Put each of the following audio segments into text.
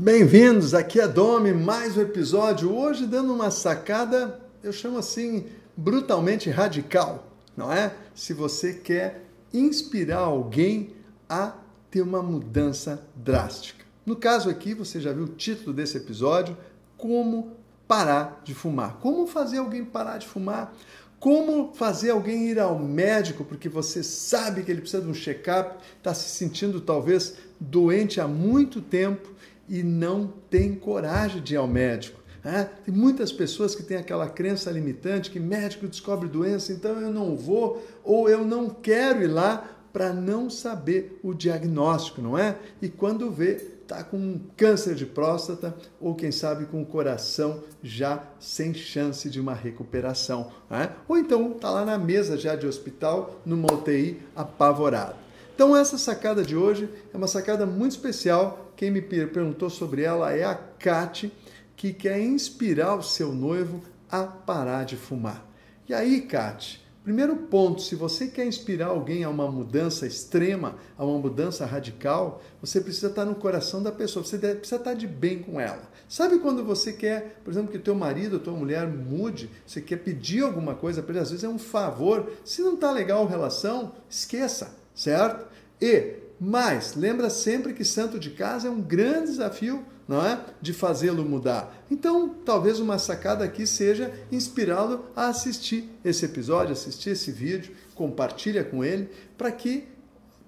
Bem-vindos, aqui é Domi, mais um episódio. Hoje dando uma sacada, eu chamo assim, brutalmente radical, não é? Se você quer inspirar alguém a ter uma mudança drástica. No caso aqui, você já viu o título desse episódio, Como parar de fumar. Como fazer alguém parar de fumar? Como fazer alguém ir ao médico porque você sabe que ele precisa de um check-up, está se sentindo talvez doente há muito tempo e não tem coragem de ir ao médico. É? Tem muitas pessoas que têm aquela crença limitante que médico descobre doença, então eu não vou ou eu não quero ir lá para não saber o diagnóstico, não é? E quando vê, está com um câncer de próstata ou quem sabe com o coração já sem chance de uma recuperação. É? Ou então está lá na mesa já de hospital, numa UTI, apavorado. Então essa sacada de hoje é uma sacada muito especial quem me perguntou sobre ela é a Kate, que quer inspirar o seu noivo a parar de fumar. E aí, Kate, primeiro ponto, se você quer inspirar alguém a uma mudança extrema, a uma mudança radical, você precisa estar no coração da pessoa, você precisa estar de bem com ela. Sabe quando você quer, por exemplo, que teu marido ou tua mulher mude, você quer pedir alguma coisa para ele, às vezes é um favor, se não está legal a relação, esqueça, certo? E mas lembra sempre que santo de casa é um grande desafio, não é? De fazê-lo mudar. Então, talvez uma sacada aqui seja inspirá-lo a assistir esse episódio, assistir esse vídeo, compartilha com ele, para que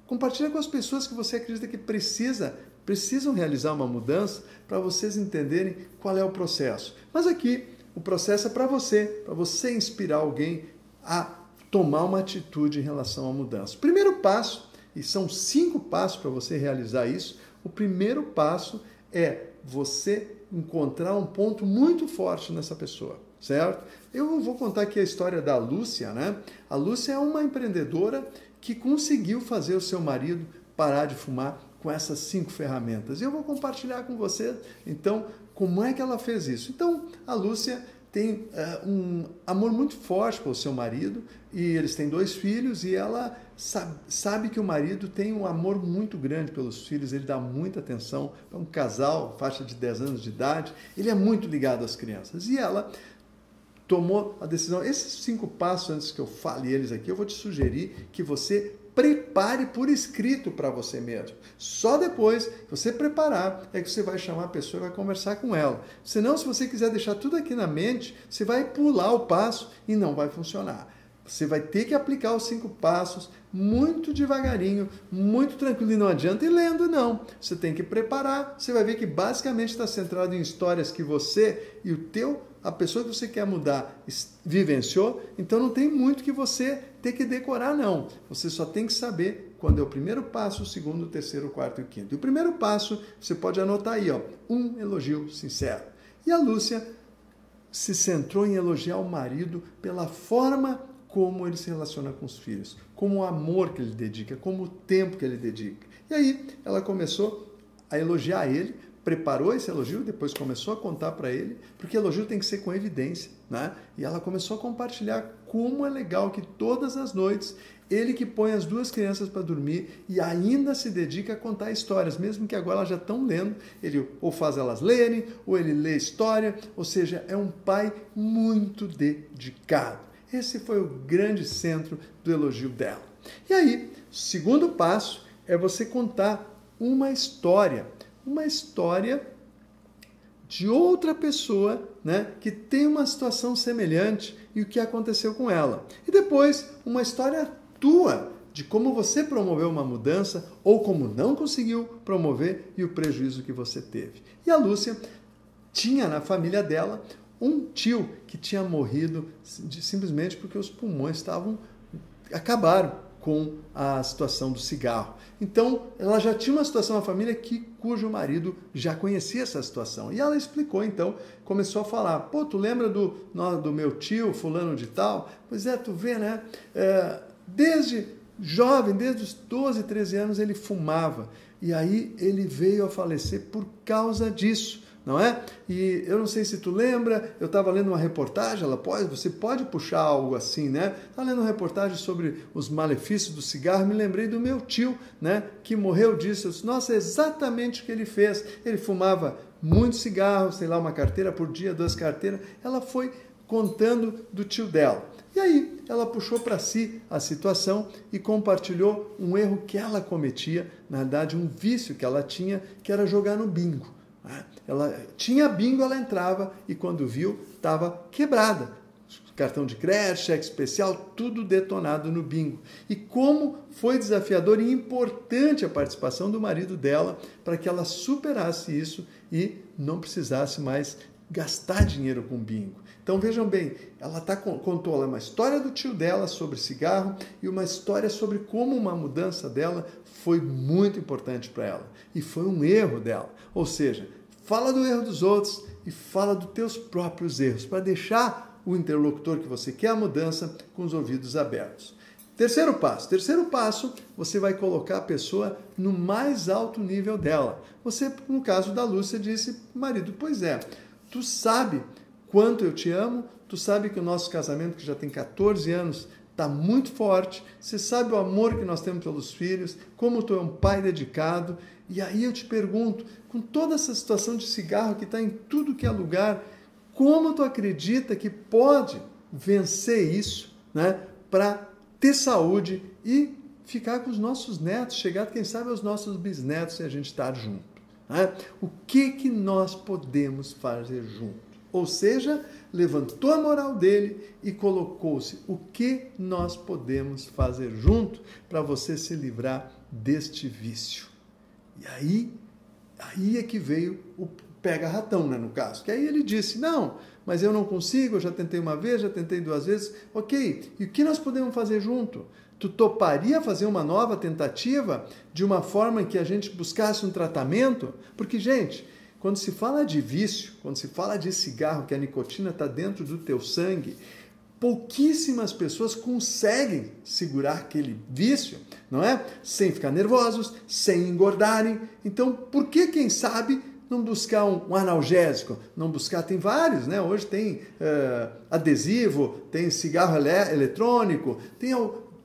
compartilha com as pessoas que você acredita que precisa, precisam realizar uma mudança, para vocês entenderem qual é o processo. Mas aqui o processo é para você, para você inspirar alguém a tomar uma atitude em relação à mudança. Primeiro passo e são cinco passos para você realizar isso. O primeiro passo é você encontrar um ponto muito forte nessa pessoa, certo? Eu vou contar aqui a história da Lúcia, né? A Lúcia é uma empreendedora que conseguiu fazer o seu marido parar de fumar com essas cinco ferramentas. E eu vou compartilhar com você, então, como é que ela fez isso. Então, a Lúcia tem uh, um amor muito forte pelo seu marido e eles têm dois filhos e ela sabe, sabe, que o marido tem um amor muito grande pelos filhos, ele dá muita atenção. É um casal, faixa de 10 anos de idade, ele é muito ligado às crianças. E ela tomou a decisão. Esses cinco passos, antes que eu fale eles aqui, eu vou te sugerir que você prepare por escrito para você mesmo. Só depois que você preparar é que você vai chamar a pessoa e vai conversar com ela. Senão, se você quiser deixar tudo aqui na mente, você vai pular o passo e não vai funcionar. Você vai ter que aplicar os cinco passos muito devagarinho, muito tranquilo e não adianta ir lendo, não. Você tem que preparar. Você vai ver que basicamente está centrado em histórias que você e o teu a pessoa que você quer mudar vivenciou, então não tem muito que você ter que decorar, não. Você só tem que saber quando é o primeiro passo, o segundo, o terceiro, o quarto e o quinto. E o primeiro passo, você pode anotar aí, ó, um elogio sincero. E a Lúcia se centrou em elogiar o marido pela forma como ele se relaciona com os filhos, como o amor que ele dedica, como o tempo que ele dedica. E aí ela começou a elogiar ele, preparou esse elogio, depois começou a contar para ele, porque elogio tem que ser com evidência, né? E ela começou a compartilhar como é legal que todas as noites ele que põe as duas crianças para dormir e ainda se dedica a contar histórias, mesmo que agora elas já estão lendo, ele ou faz elas lerem, ou ele lê história, ou seja, é um pai muito dedicado. Esse foi o grande centro do elogio dela. E aí, segundo passo é você contar uma história uma história de outra pessoa né, que tem uma situação semelhante e o que aconteceu com ela. E depois, uma história tua de como você promoveu uma mudança ou como não conseguiu promover e o prejuízo que você teve. E a Lúcia tinha na família dela um tio que tinha morrido simplesmente porque os pulmões estavam acabaram com a situação do cigarro. Então, ela já tinha uma situação na família que cujo marido já conhecia essa situação. E ela explicou, então, começou a falar: pô, tu lembra do, do meu tio, fulano de tal? Pois é, tu vê, né? É, desde jovem, desde os 12, 13 anos, ele fumava. E aí ele veio a falecer por causa disso não é? E eu não sei se tu lembra, eu estava lendo uma reportagem, ela pode, você pode puxar algo assim, né? Estava lendo uma reportagem sobre os malefícios do cigarro, me lembrei do meu tio, né? Que morreu disso. Eu disse, Nossa, é exatamente o que ele fez. Ele fumava muito cigarro, sei lá, uma carteira por dia, duas carteiras. Ela foi contando do tio dela. E aí ela puxou para si a situação e compartilhou um erro que ela cometia, na verdade um vício que ela tinha, que era jogar no bingo. Né? Ela tinha bingo, ela entrava e quando viu estava quebrada. Cartão de crédito, cheque especial, tudo detonado no bingo. E como foi desafiador e importante a participação do marido dela para que ela superasse isso e não precisasse mais gastar dinheiro com bingo. Então vejam bem, ela tá, contou uma história do tio dela sobre cigarro e uma história sobre como uma mudança dela foi muito importante para ela. E foi um erro dela. Ou seja, fala do erro dos outros e fala dos teus próprios erros, para deixar o interlocutor que você quer a mudança com os ouvidos abertos. Terceiro passo. Terceiro passo, você vai colocar a pessoa no mais alto nível dela. Você, no caso da Lúcia, disse, marido, pois é, tu sabe quanto eu te amo, tu sabe que o nosso casamento, que já tem 14 anos, está muito forte, você sabe o amor que nós temos pelos filhos, como tu é um pai dedicado, e aí eu te pergunto, com toda essa situação de cigarro que está em tudo que é lugar, como tu acredita que pode vencer isso, né, para ter saúde e ficar com os nossos netos, chegar, quem sabe, aos nossos bisnetos e a gente estar junto? Né? O que, que nós podemos fazer junto? Ou seja, levantou a moral dele e colocou-se o que nós podemos fazer junto para você se livrar deste vício. E aí, aí é que veio o pega-ratão, né, no caso. Que aí ele disse: Não, mas eu não consigo, eu já tentei uma vez, já tentei duas vezes. Ok, e o que nós podemos fazer junto? Tu toparia fazer uma nova tentativa de uma forma em que a gente buscasse um tratamento? Porque, gente, quando se fala de vício, quando se fala de cigarro, que a nicotina está dentro do teu sangue, pouquíssimas pessoas conseguem segurar aquele vício, não é? Sem ficar nervosos, sem engordarem. Então, por que, quem sabe, não buscar um, analgésico? Não buscar, tem vários, né? Hoje tem uh, adesivo, tem cigarro eletrônico, tem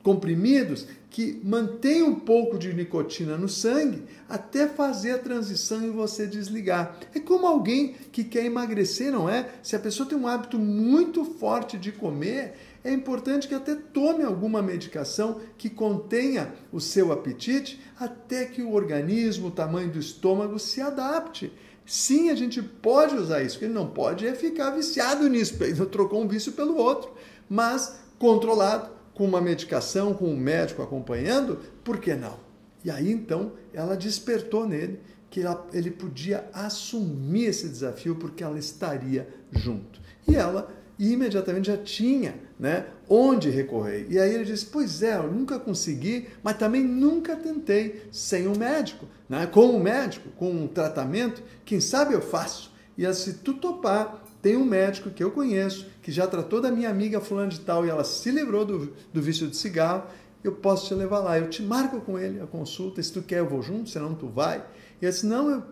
comprimidos que mantém um pouco de nicotina no sangue até fazer a transição e você desligar. É como alguém que quer emagrecer, não é? Se a pessoa tem um hábito muito forte de comer, é importante que até tome alguma medicação que contenha o seu apetite até que o organismo, o tamanho do estômago se adapte. Sim, a gente pode usar isso, ele não pode é ficar viciado nisso, ele trocou um vício pelo outro, mas controlado com uma medicação, com um médico acompanhando, por que não? E aí então ela despertou nele que ele podia assumir esse desafio porque ela estaria junto. E ela imediatamente já tinha né, onde recorrer. E aí ele disse: Pois é, eu nunca consegui, mas também nunca tentei sem um médico. Né? Com um médico, com um tratamento, quem sabe eu faço. E se tu topar, tem um médico que eu conheço, que já tratou da minha amiga fulana de tal e ela se livrou do, do vício de cigarro, eu posso te levar lá. Eu te marco com ele a consulta, se tu quer eu vou junto, senão tu vai. E ele disse, não, eu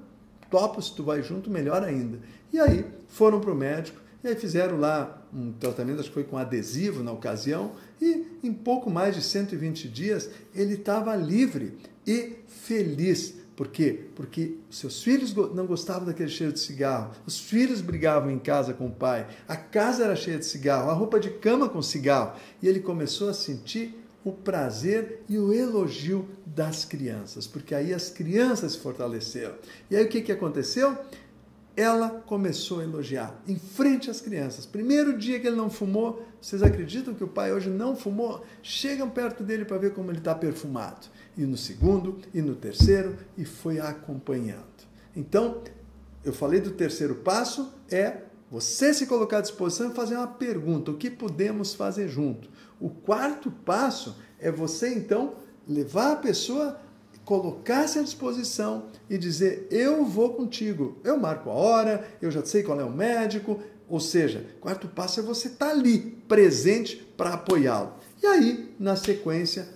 topo, se tu vai junto, melhor ainda. E aí foram para o médico, e aí fizeram lá um tratamento, acho que foi com adesivo na ocasião, e em pouco mais de 120 dias ele estava livre e feliz por quê? Porque seus filhos não gostavam daquele cheiro de cigarro, os filhos brigavam em casa com o pai, a casa era cheia de cigarro, a roupa de cama com cigarro. E ele começou a sentir o prazer e o elogio das crianças, porque aí as crianças se fortaleceram. E aí o que, que aconteceu? Ela começou a elogiar em frente às crianças. Primeiro dia que ele não fumou, vocês acreditam que o pai hoje não fumou? Chegam perto dele para ver como ele está perfumado e no segundo, e no terceiro, e foi acompanhando. Então, eu falei do terceiro passo, é você se colocar à disposição e fazer uma pergunta: o que podemos fazer junto? O quarto passo é você, então, levar a pessoa, colocar-se à disposição e dizer: eu vou contigo. Eu marco a hora, eu já sei qual é o médico. Ou seja, quarto passo é você estar tá ali, presente para apoiá-lo. E aí, na sequência,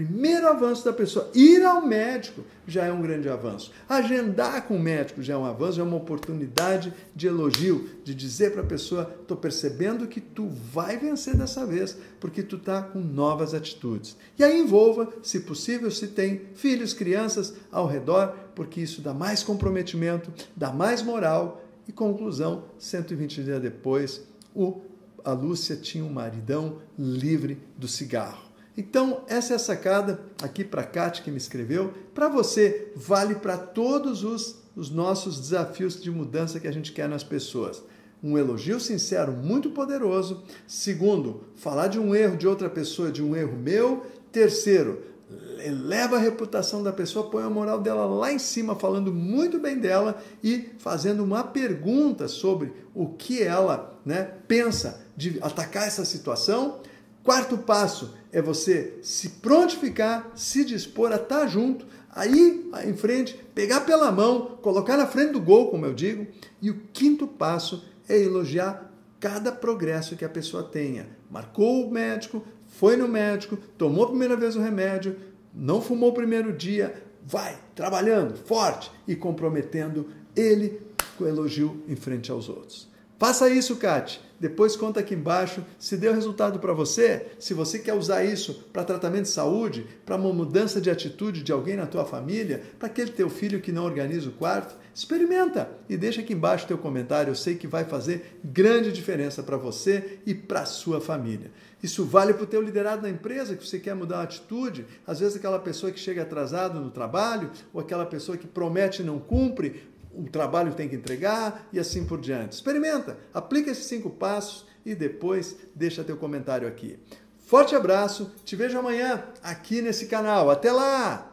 Primeiro avanço da pessoa, ir ao médico já é um grande avanço. Agendar com o médico já é um avanço, é uma oportunidade de elogio, de dizer para a pessoa: estou percebendo que tu vai vencer dessa vez, porque tu está com novas atitudes. E aí envolva, se possível, se tem filhos, crianças ao redor, porque isso dá mais comprometimento, dá mais moral. E conclusão, 120 dias depois, o, a Lúcia tinha um maridão livre do cigarro. Então, essa é a sacada aqui para a Kátia que me escreveu. Para você, vale para todos os, os nossos desafios de mudança que a gente quer nas pessoas. Um elogio sincero muito poderoso. Segundo, falar de um erro de outra pessoa, de um erro meu. Terceiro, eleva a reputação da pessoa, põe a moral dela lá em cima, falando muito bem dela e fazendo uma pergunta sobre o que ela né, pensa de atacar essa situação. Quarto passo é você se prontificar, se dispor a estar junto, aí em frente, pegar pela mão, colocar na frente do gol, como eu digo. E o quinto passo é elogiar cada progresso que a pessoa tenha. Marcou o médico, foi no médico, tomou a primeira vez o remédio, não fumou o primeiro dia, vai trabalhando forte e comprometendo ele com elogio em frente aos outros. Faça isso, Kate. Depois conta aqui embaixo se deu resultado para você, se você quer usar isso para tratamento de saúde, para uma mudança de atitude de alguém na tua família, para aquele teu filho que não organiza o quarto. Experimenta e deixa aqui embaixo teu comentário. Eu sei que vai fazer grande diferença para você e para sua família. Isso vale para o teu liderado na empresa, que você quer mudar a atitude. Às vezes aquela pessoa que chega atrasado no trabalho, ou aquela pessoa que promete e não cumpre, o trabalho tem que entregar e assim por diante. Experimenta, aplica esses cinco passos e depois deixa teu comentário aqui. Forte abraço, te vejo amanhã aqui nesse canal. Até lá!